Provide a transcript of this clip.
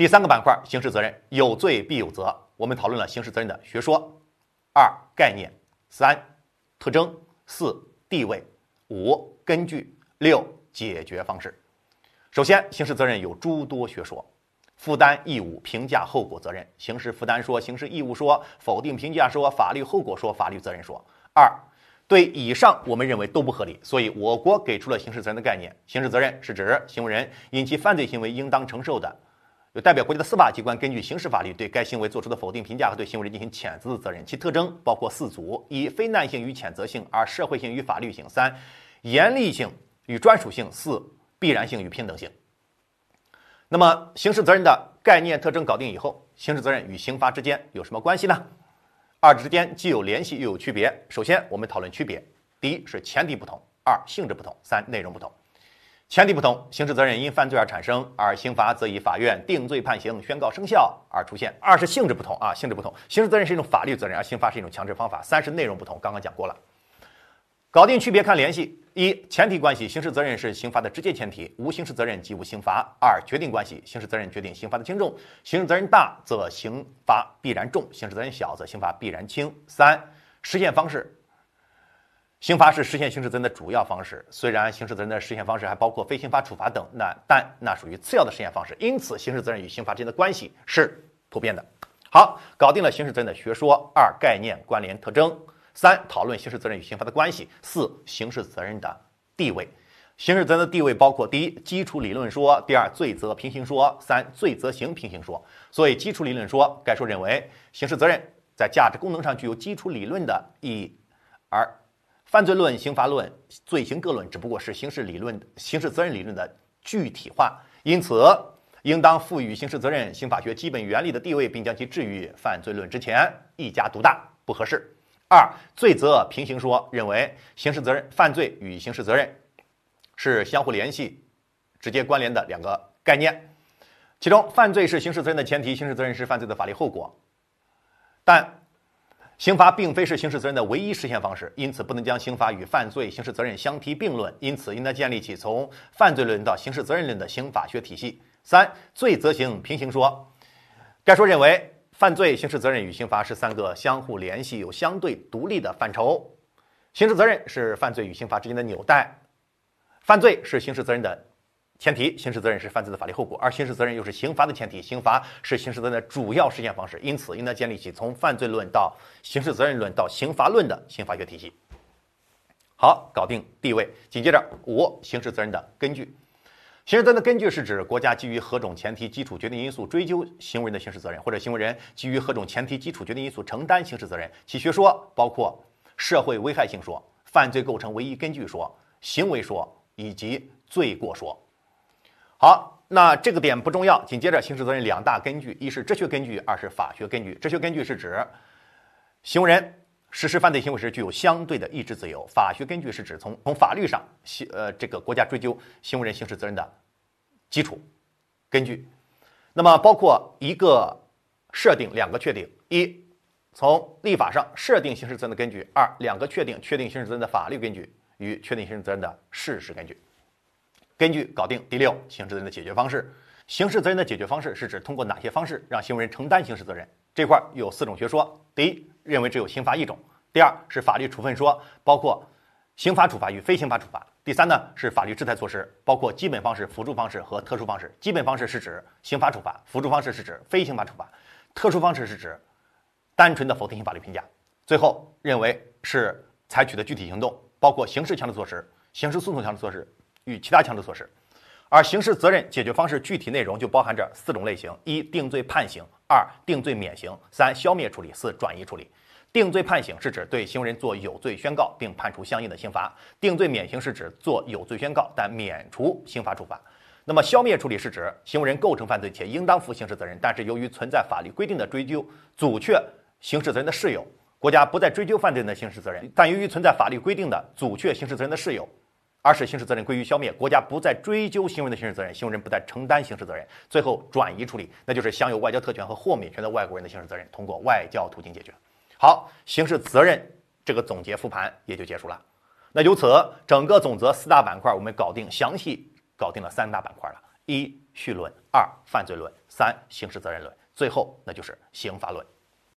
第三个板块，刑事责任，有罪必有责。我们讨论了刑事责任的学说，二概念，三特征，四地位，五根据，六解决方式。首先，刑事责任有诸多学说，负担义务、评价后果责任、刑事负担说、刑事义务说、否定评价说、法律后果说、法律责任说。二对以上，我们认为都不合理，所以我国给出了刑事责任的概念。刑事责任是指行为人因其犯罪行为应当承受的，有代表国家的司法机关根据刑事法律对该行为作出的否定评价和对行为人进行谴责的责任。其特征包括四组：一、非难性与谴责性；二、社会性与法律性；三、严厉性与专属性；四、必然性与平等性。那么，刑事责任的概念特征搞定以后，刑事责任与刑罚之间有什么关系呢？二者之间既有联系又有区别。首先，我们讨论区别。第一是前提不同，二性质不同，三内容不同。前提不同，刑事责任因犯罪而产生，而刑罚则以法院定罪判刑、宣告生效而出现。二是性质不同啊，性质不同，刑事责任是一种法律责任，而刑罚是一种强制方法。三是内容不同，刚刚讲过了。搞定区别看联系：一、前提关系，刑事责任是刑罚的直接前提，无刑事责任即无刑罚；二、决定关系，刑事责任决定刑罚的轻重，刑事责任大则刑罚必然重，刑事责任小则刑罚必然轻；三、实现方式，刑罚是实现刑事责任的主要方式，虽然刑事责任的实现方式还包括非刑罚处罚等，那但那属于次要的实现方式，因此刑事责任与刑罚之间的关系是普遍的。好，搞定了刑事责任的学说，二、概念、关联、特征。三、讨论刑事责任与刑罚的关系。四、刑事责任的地位。刑事责任的地位包括：第一，基础理论说；第二，罪责平行说；三、罪责刑平行说。所以，基础理论说，该说认为刑事责任在价值功能上具有基础理论的意义，而犯罪论、刑罚论、罪刑各论只不过是刑事理论、刑事责任理论的具体化，因此应当赋予刑事责任刑法学基本原理的地位，并将其置于犯罪论之前，一家独大不合适。二罪责平行说认为，刑事责任、犯罪与刑事责任是相互联系、直接关联的两个概念。其中，犯罪是刑事责任的前提，刑事责任是犯罪的法律后果。但刑罚并非是刑事责任的唯一实现方式，因此不能将刑罚与犯罪、刑事责任相提并论。因此，应当建立起从犯罪论到刑事责任论的刑法学体系。三罪责刑平行说，该说认为。犯罪、刑事责任与刑罚是三个相互联系、有相对独立的范畴。刑事责任是犯罪与刑罚之间的纽带，犯罪是刑事责任的前提，刑事责任是犯罪的法律后果，而刑事责任又是刑罚的前提，刑罚是刑事责任的主要实现方式。因此，应当建立起从犯罪论到刑事责任论到刑罚论的刑法学体系。好，搞定地位。紧接着，五、刑事责任的根据。刑事责任的根据是指国家基于何种前提基础决定因素追究行为人的刑事责任，或者行为人基于何种前提基础决定因素承担刑事责任。其学说包括社会危害性说、犯罪构成唯一根据说、行为说以及罪过说。好，那这个点不重要。紧接着，刑事责任两大根据：一是哲学根据，二是法学根据。哲学根据是指行为人实施犯罪行为时具有相对的意志自由；法学根据是指从从法律上，呃，这个国家追究行为人刑事责任的。基础根据，那么包括一个设定，两个确定：一，从立法上设定刑事责任的根据；二，两个确定，确定刑事责任的法律根据与确定刑事责任的事实根据。根据搞定。第六，刑事责任的解决方式。刑事责任的解决方式是指通过哪些方式让行为人承担刑事责任？这块有四种学说：第一，认为只有刑罚一种；第二是法律处分说，包括刑罚处罚与非刑罚处罚。第三呢是法律制裁措施，包括基本方式、辅助方式和特殊方式。基本方式是指刑罚处罚，辅助方式是指非刑罚处罚，特殊方式是指单纯的否定性法律评价。最后认为是采取的具体行动，包括刑事强制措施、刑事诉讼强制措施与其他强制措施。而刑事责任解决方式具体内容就包含着四种类型：一、定罪判刑；二、定罪免刑；三、消灭处理；四、转移处理。定罪判刑是指对行为人做有罪宣告，并判处相应的刑罚；定罪免刑是指做有罪宣告，但免除刑罚处罚。那么消灭处理是指行为人构成犯罪且应当负刑事责任，但是由于存在法律规定的追究阻却刑事责任的事由，国家不再追究犯罪人的刑事责任。但由于存在法律规定的阻却刑事责任的事由，而使刑事责任归于消灭，国家不再追究行为人的刑事责任，行为人不再承担刑事责任。最后转移处理，那就是享有外交特权和豁免权的外国人的刑事责任，通过外交途径解决。好，刑事责任这个总结复盘也就结束了。那由此整个总则四大板块，我们搞定，详细搞定了三大板块了。一、绪论；二犯罪论，三刑事责任论，最后那就是刑罚论。